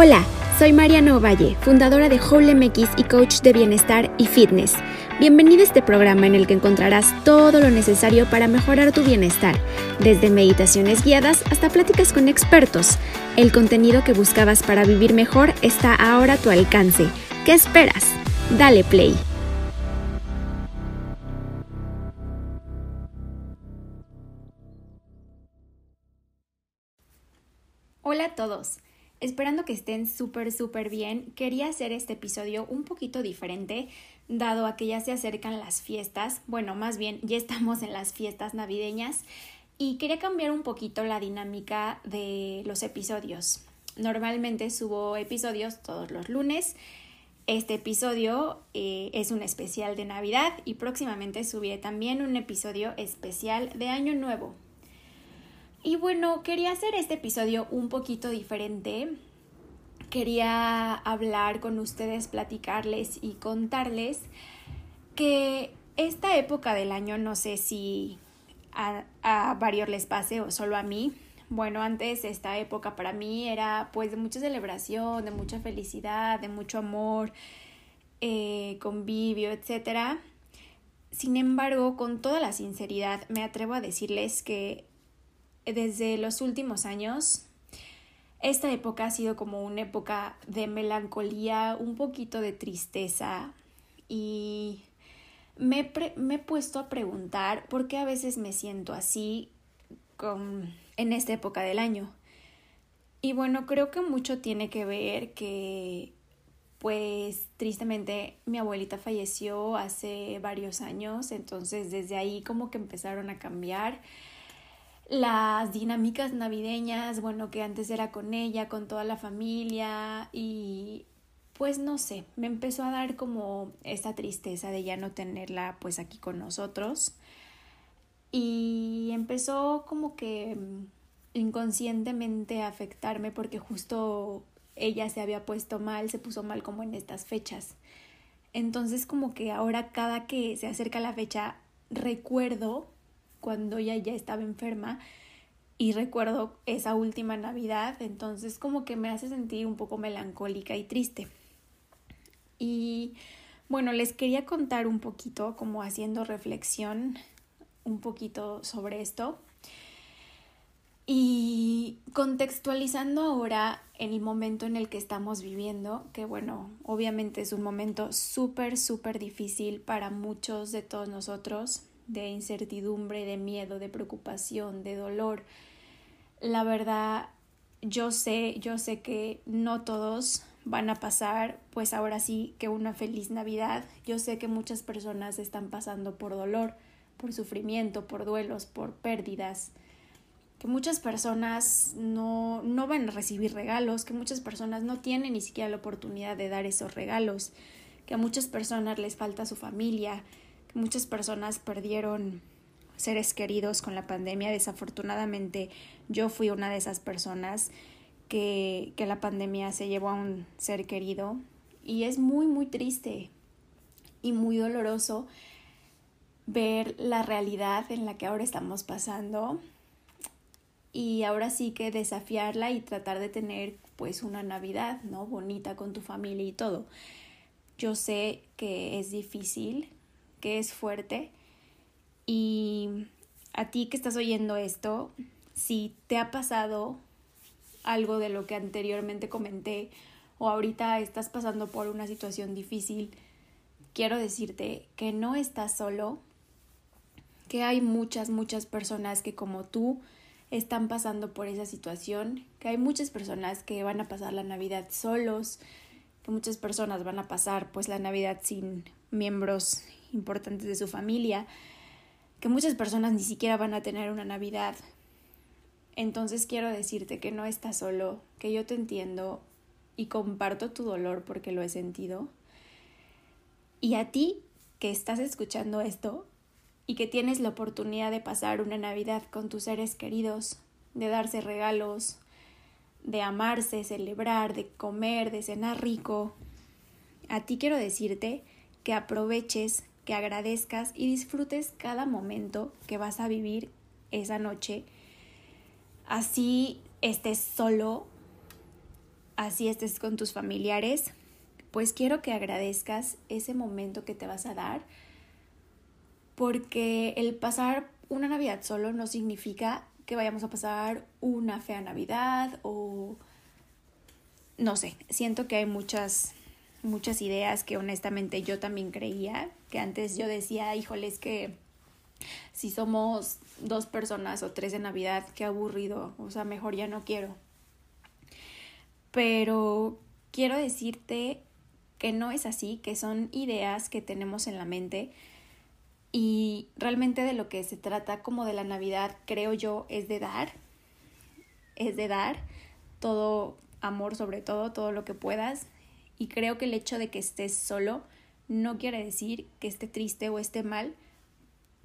Hola, soy Mariana Ovalle, fundadora de Whole y coach de bienestar y fitness. Bienvenido a este programa en el que encontrarás todo lo necesario para mejorar tu bienestar, desde meditaciones guiadas hasta pláticas con expertos. El contenido que buscabas para vivir mejor está ahora a tu alcance. ¿Qué esperas? Dale play. Hola a todos. Esperando que estén súper, súper bien, quería hacer este episodio un poquito diferente, dado a que ya se acercan las fiestas, bueno, más bien ya estamos en las fiestas navideñas, y quería cambiar un poquito la dinámica de los episodios. Normalmente subo episodios todos los lunes. Este episodio eh, es un especial de Navidad y próximamente subiré también un episodio especial de Año Nuevo. Y bueno, quería hacer este episodio un poquito diferente. Quería hablar con ustedes, platicarles y contarles que esta época del año, no sé si a, a varios les pase o solo a mí, bueno, antes esta época para mí era pues de mucha celebración, de mucha felicidad, de mucho amor, eh, convivio, etc. Sin embargo, con toda la sinceridad, me atrevo a decirles que desde los últimos años, esta época ha sido como una época de melancolía, un poquito de tristeza y me, he puesto a preguntar por qué a veces me siento así con, en esta época del año. Y bueno, creo que mucho tiene que ver que pues tristemente mi abuelita falleció hace varios años, entonces desde ahí como que empezaron a cambiar las dinámicas navideñas, bueno, que antes era con ella, con toda la familia y pues no sé, me empezó a dar como esta tristeza de ya no tenerla pues aquí con nosotros y empezó como que inconscientemente a afectarme porque justo ella se había puesto mal, se puso mal como en estas fechas. Entonces como que ahora cada que se acerca la fecha recuerdo cuando ella ya estaba enferma y recuerdo esa última Navidad, entonces como que me hace sentir un poco melancólica y triste. Y bueno, les quería contar un poquito, como haciendo reflexión un poquito sobre esto. Y contextualizando ahora en el momento en el que estamos viviendo, que bueno, obviamente es un momento súper, súper difícil para muchos de todos nosotros, de incertidumbre, de miedo, de preocupación, de dolor. La verdad, yo sé, yo sé que no todos van a pasar, pues ahora sí que una feliz Navidad. Yo sé que muchas personas están pasando por dolor, por sufrimiento, por duelos, por pérdidas, que muchas personas no, no van a recibir regalos, que muchas personas no tienen ni siquiera la oportunidad de dar esos regalos, que a muchas personas les falta su familia, Muchas personas perdieron seres queridos con la pandemia. Desafortunadamente yo fui una de esas personas que, que la pandemia se llevó a un ser querido y es muy, muy triste y muy doloroso ver la realidad en la que ahora estamos pasando y ahora sí que desafiarla y tratar de tener pues una Navidad, ¿no? Bonita con tu familia y todo. Yo sé que es difícil, que es fuerte. Y a ti que estás oyendo esto, si te ha pasado algo de lo que anteriormente comenté o ahorita estás pasando por una situación difícil, quiero decirte que no estás solo, que hay muchas, muchas personas que como tú están pasando por esa situación, que hay muchas personas que van a pasar la Navidad solos, que muchas personas van a pasar pues la Navidad sin miembros importantes de su familia, que muchas personas ni siquiera van a tener una Navidad. Entonces quiero decirte que no estás solo, que yo te entiendo y comparto tu dolor porque lo he sentido. Y a ti que estás escuchando esto y que tienes la oportunidad de pasar una Navidad con tus seres queridos, de darse regalos, de amarse, celebrar, de comer, de cenar rico, a ti quiero decirte que aproveches que agradezcas y disfrutes cada momento que vas a vivir esa noche. Así estés solo, así estés con tus familiares, pues quiero que agradezcas ese momento que te vas a dar, porque el pasar una Navidad solo no significa que vayamos a pasar una fea Navidad o no sé, siento que hay muchas muchas ideas que honestamente yo también creía, que antes yo decía, híjole, es que si somos dos personas o tres de Navidad, qué aburrido, o sea, mejor ya no quiero. Pero quiero decirte que no es así, que son ideas que tenemos en la mente y realmente de lo que se trata como de la Navidad, creo yo, es de dar, es de dar todo amor sobre todo, todo lo que puedas y creo que el hecho de que estés solo no quiere decir que esté triste o esté mal,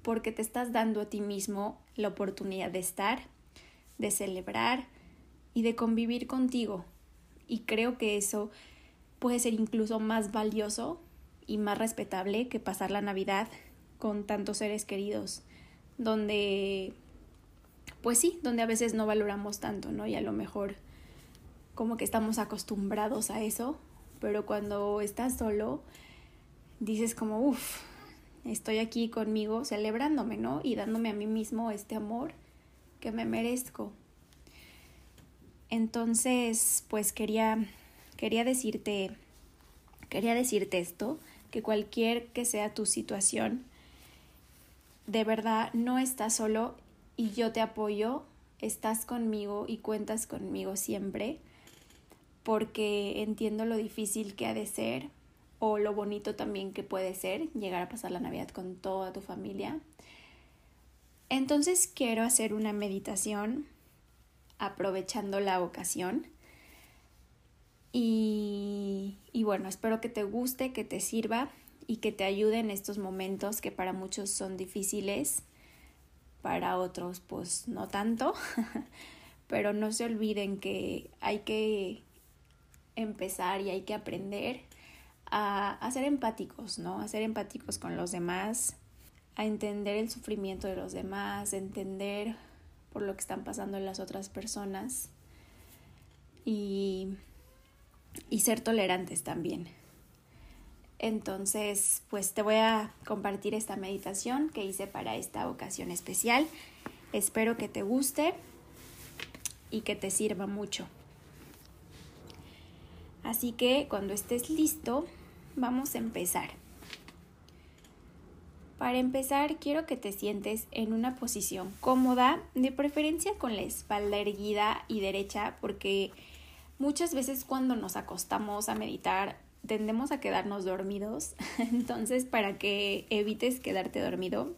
porque te estás dando a ti mismo la oportunidad de estar, de celebrar y de convivir contigo. Y creo que eso puede ser incluso más valioso y más respetable que pasar la Navidad con tantos seres queridos, donde, pues sí, donde a veces no valoramos tanto, ¿no? Y a lo mejor como que estamos acostumbrados a eso, pero cuando estás solo, dices como, uff, estoy aquí conmigo celebrándome, ¿no? Y dándome a mí mismo este amor que me merezco. Entonces, pues quería, quería decirte, quería decirte esto, que cualquier que sea tu situación, de verdad no estás solo y yo te apoyo, estás conmigo y cuentas conmigo siempre, porque entiendo lo difícil que ha de ser o lo bonito también que puede ser llegar a pasar la Navidad con toda tu familia. Entonces quiero hacer una meditación aprovechando la ocasión. Y, y, bueno, espero que te guste, que te sirva y que te ayude en estos momentos que para muchos son difíciles, para otros pues no tanto, pero no se olviden que hay que empezar y hay que aprender a, ser empáticos, ¿no? A ser empáticos con los demás, a entender el sufrimiento de los demás, a entender por lo que están pasando las otras personas y, y ser tolerantes también. Entonces, pues te voy a compartir esta meditación que hice para esta ocasión especial. Espero que te guste y que te sirva mucho. Así que cuando estés listo, vamos a empezar. Para empezar, quiero que te sientes en una posición cómoda, de preferencia con la espalda erguida y derecha, porque muchas veces cuando nos acostamos a meditar tendemos a quedarnos dormidos. Entonces, para que evites quedarte dormido,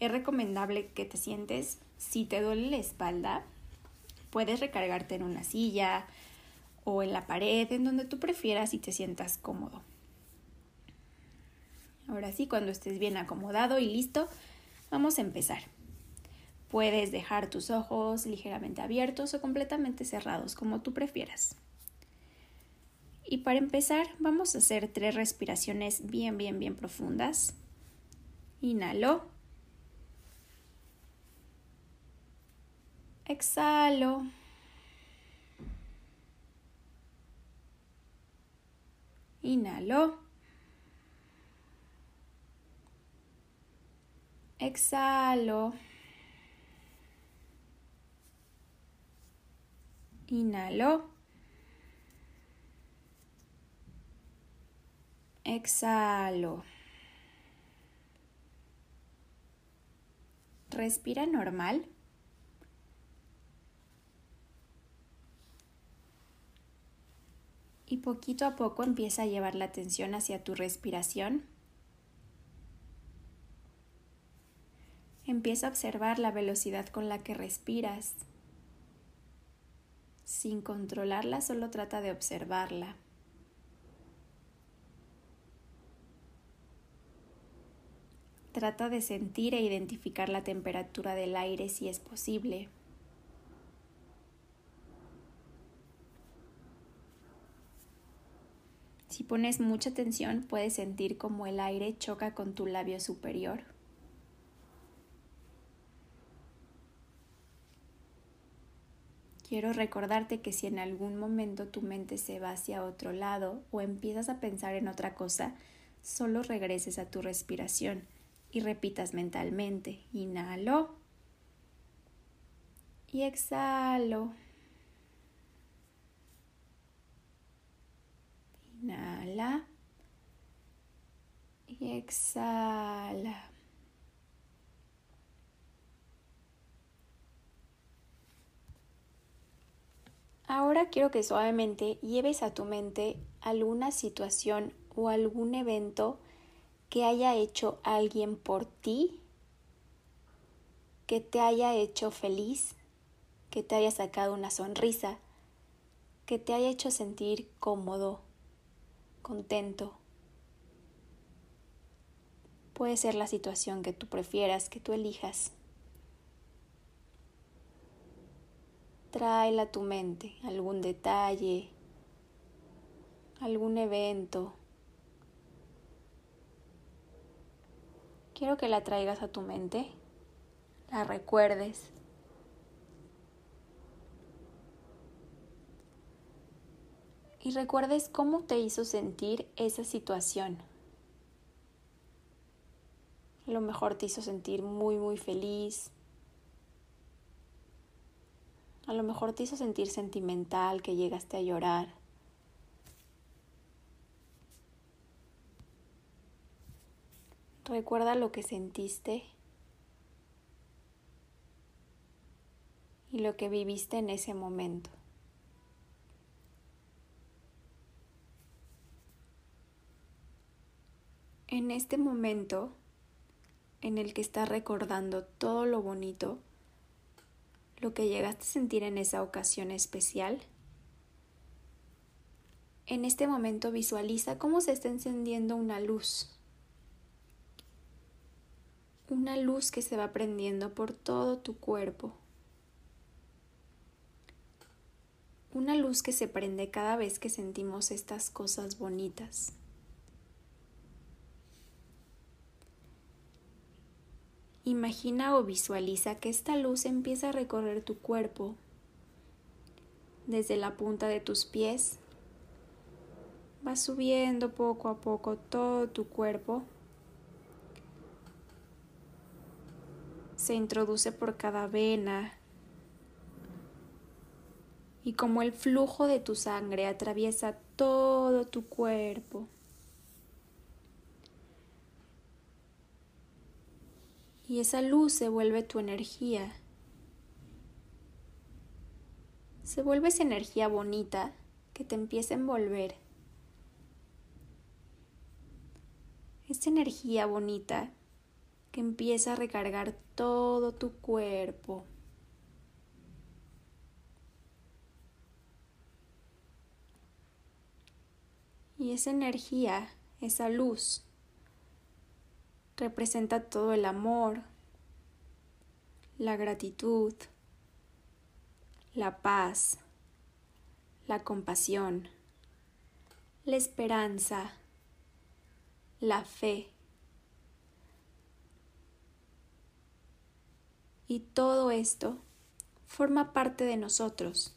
es recomendable que te sientes, si te duele la espalda, puedes recargarte en una silla, o en la pared, en donde tú prefieras y te sientas cómodo. Ahora sí, cuando estés bien acomodado y listo, vamos a empezar. Puedes dejar tus ojos ligeramente abiertos o completamente cerrados, como tú prefieras. Y para empezar, vamos a hacer tres respiraciones bien, bien, bien profundas. Inhalo. Exhalo. Inhalo. Exhalo. Inhalo. Exhalo. Respira normal. y poquito a poco empieza a llevar la atención hacia tu respiración. Empieza a observar la velocidad con la que respiras. Sin controlarla, solo trata de observarla. Trata de sentir e identificar la temperatura del aire si es posible. Si pones mucha atención, puedes sentir como el aire choca con tu labio superior. quiero recordarte que si en algún momento tu mente se va hacia otro lado o empiezas a pensar en otra cosa, solo regreses a tu respiración y repitas mentalmente, inhalo y exhalo. Inhala y exhala. Ahora quiero que suavemente lleves a tu mente alguna situación o algún evento que haya hecho alguien por ti, que te haya hecho feliz, que te haya sacado una sonrisa, que te haya hecho sentir cómodo, contento. Puede ser la situación que tú prefieras, que tú elijas. Tráela a tu mente, algún detalle, algún evento. Quiero que la traigas a tu mente, la recuerdes. Y recuerdes cómo te hizo sentir esa situación. A lo mejor te hizo sentir muy, muy feliz, a lo mejor te hizo sentir sentimental, que llegaste a llorar. Recuerda lo que sentiste y lo que viviste en ese momento. En este momento en el que estás recordando todo lo bonito, lo que llegaste a sentir en esa ocasión especial. En este momento visualiza cómo se está encendiendo una luz. Una luz que se va prendiendo por todo tu cuerpo. Una luz que se prende cada vez que sentimos estas cosas bonitas. Imagina o visualiza que esta luz empieza a recorrer tu cuerpo, desde la punta de tus pies, va subiendo poco a poco todo tu cuerpo, se introduce por cada vena y como el flujo de tu sangre atraviesa todo tu cuerpo. Y esa luz se vuelve tu energía. Se vuelve esa energía bonita que te empieza a envolver. Esta energía bonita que empieza a recargar todo tu cuerpo. Y esa energía, esa luz, representa todo el amor, la gratitud, la paz, la compasión, la esperanza, la fe. Y todo esto forma parte de nosotros.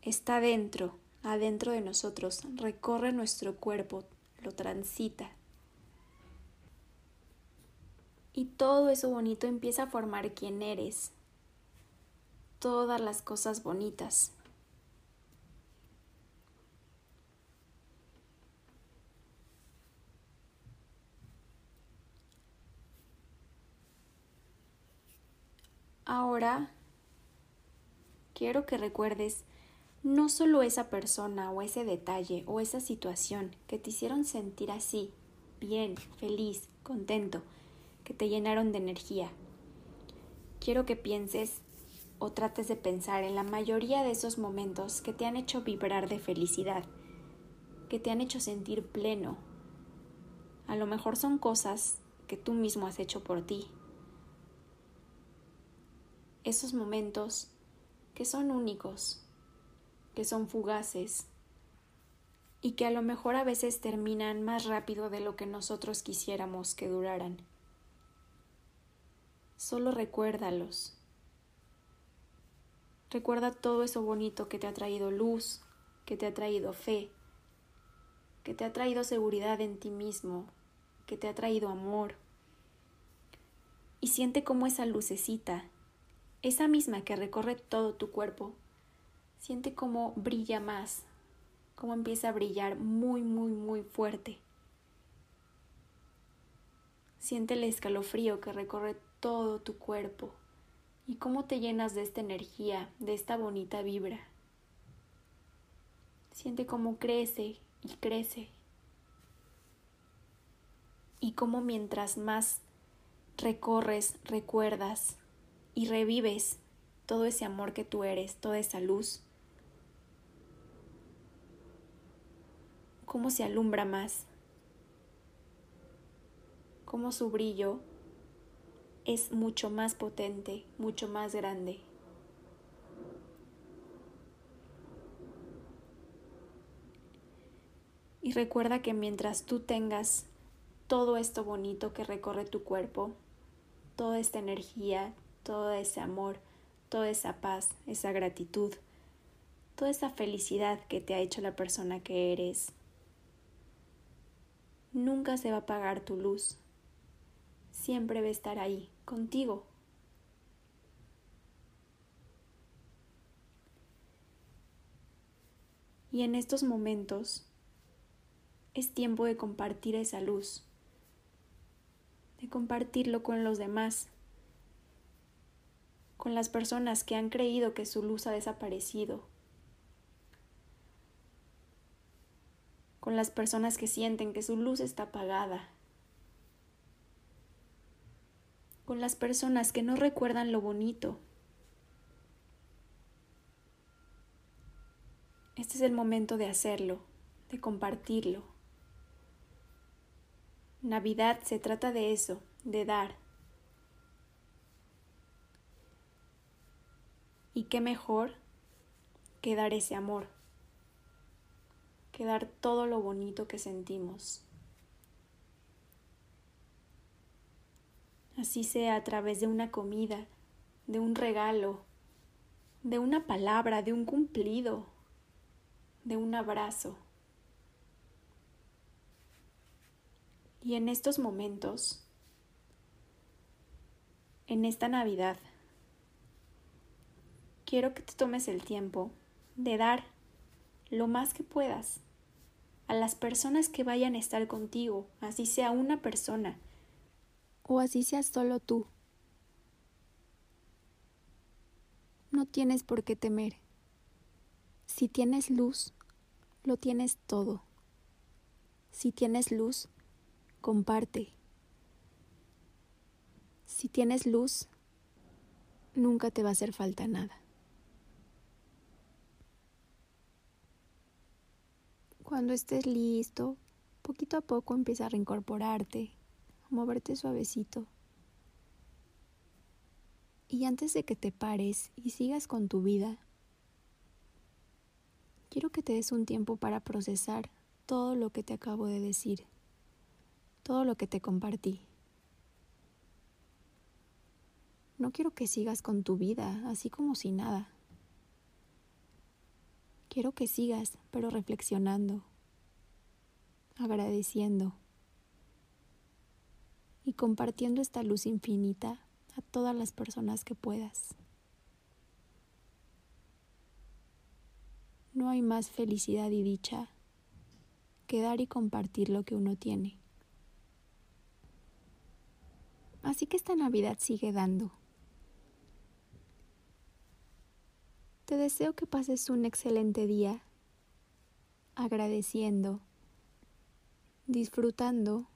Está dentro, adentro de nosotros, recorre nuestro cuerpo, lo transita y todo eso bonito empieza a formar quién eres. Todas las cosas bonitas. Ahora quiero que recuerdes no solo esa persona o ese detalle o esa situación que te hicieron sentir así, bien, feliz, contento, que te llenaron de energía. Quiero que pienses o trates de pensar en la mayoría de esos momentos que te han hecho vibrar de felicidad, que te han hecho sentir pleno. A lo mejor son cosas que tú mismo has hecho por ti. Esos momentos que son únicos, que son fugaces y que a lo mejor a veces terminan más rápido de lo que nosotros quisiéramos que duraran solo recuérdalos. Recuerda todo eso bonito que te ha traído luz, que te ha traído fe, que te ha traído seguridad en ti mismo, que te ha traído amor. Y siente cómo esa lucecita, esa misma que recorre todo tu cuerpo, siente cómo brilla más, cómo empieza a brillar muy, muy, muy fuerte. Siente el escalofrío que recorre todo tu cuerpo y cómo te llenas de esta energía, de esta bonita vibra. Siente cómo crece y crece. Y cómo mientras más recorres, recuerdas y revives todo ese amor que tú eres, toda esa luz, cómo se alumbra más, cómo su brillo es mucho más potente, mucho más grande. Y recuerda que mientras tú tengas todo esto bonito que recorre tu cuerpo, toda esta energía, todo ese amor, toda esa paz, esa gratitud, toda esa felicidad que te ha hecho la persona que eres, nunca se va a apagar tu luz, siempre va a estar ahí, contigo. Y en estos momentos es tiempo de compartir esa luz, de compartirlo con los demás, con las personas que han creído que su luz ha desaparecido, con las personas que sienten que su luz está apagada, con las personas que no recuerdan lo bonito. Este es el momento de hacerlo, de compartirlo. Navidad se trata de eso, de dar. Y qué mejor que dar ese amor, que dar todo lo bonito que sentimos. Así sea a través de una comida, de un regalo, de una palabra, de un cumplido, de un abrazo. Y en estos momentos, en esta Navidad, quiero que te tomes el tiempo de dar lo más que puedas a las personas que vayan a estar contigo, así sea una persona, o así seas solo tú. No tienes por qué temer. Si tienes luz, lo tienes todo. Si tienes luz, comparte. Si tienes luz, nunca te va a hacer falta nada. Cuando estés listo, poquito a poco empieza a reincorporarte moverte suavecito. Y antes de que te pares y sigas con tu vida, quiero que te des un tiempo para procesar todo lo que te acabo de decir, todo lo que te compartí. No quiero que sigas con tu vida así como si nada. Quiero que sigas, pero reflexionando, agradeciendo y compartiendo esta luz infinita a todas las personas que puedas. No hay más felicidad y dicha que dar y compartir lo que uno tiene. Así que esta Navidad sigue dando. Te deseo que pases un excelente día agradeciendo, disfrutando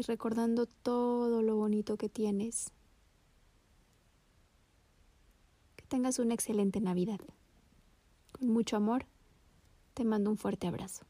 y recordando todo lo bonito que tienes. Que tengas una excelente Navidad. Con mucho amor, te mando un fuerte abrazo.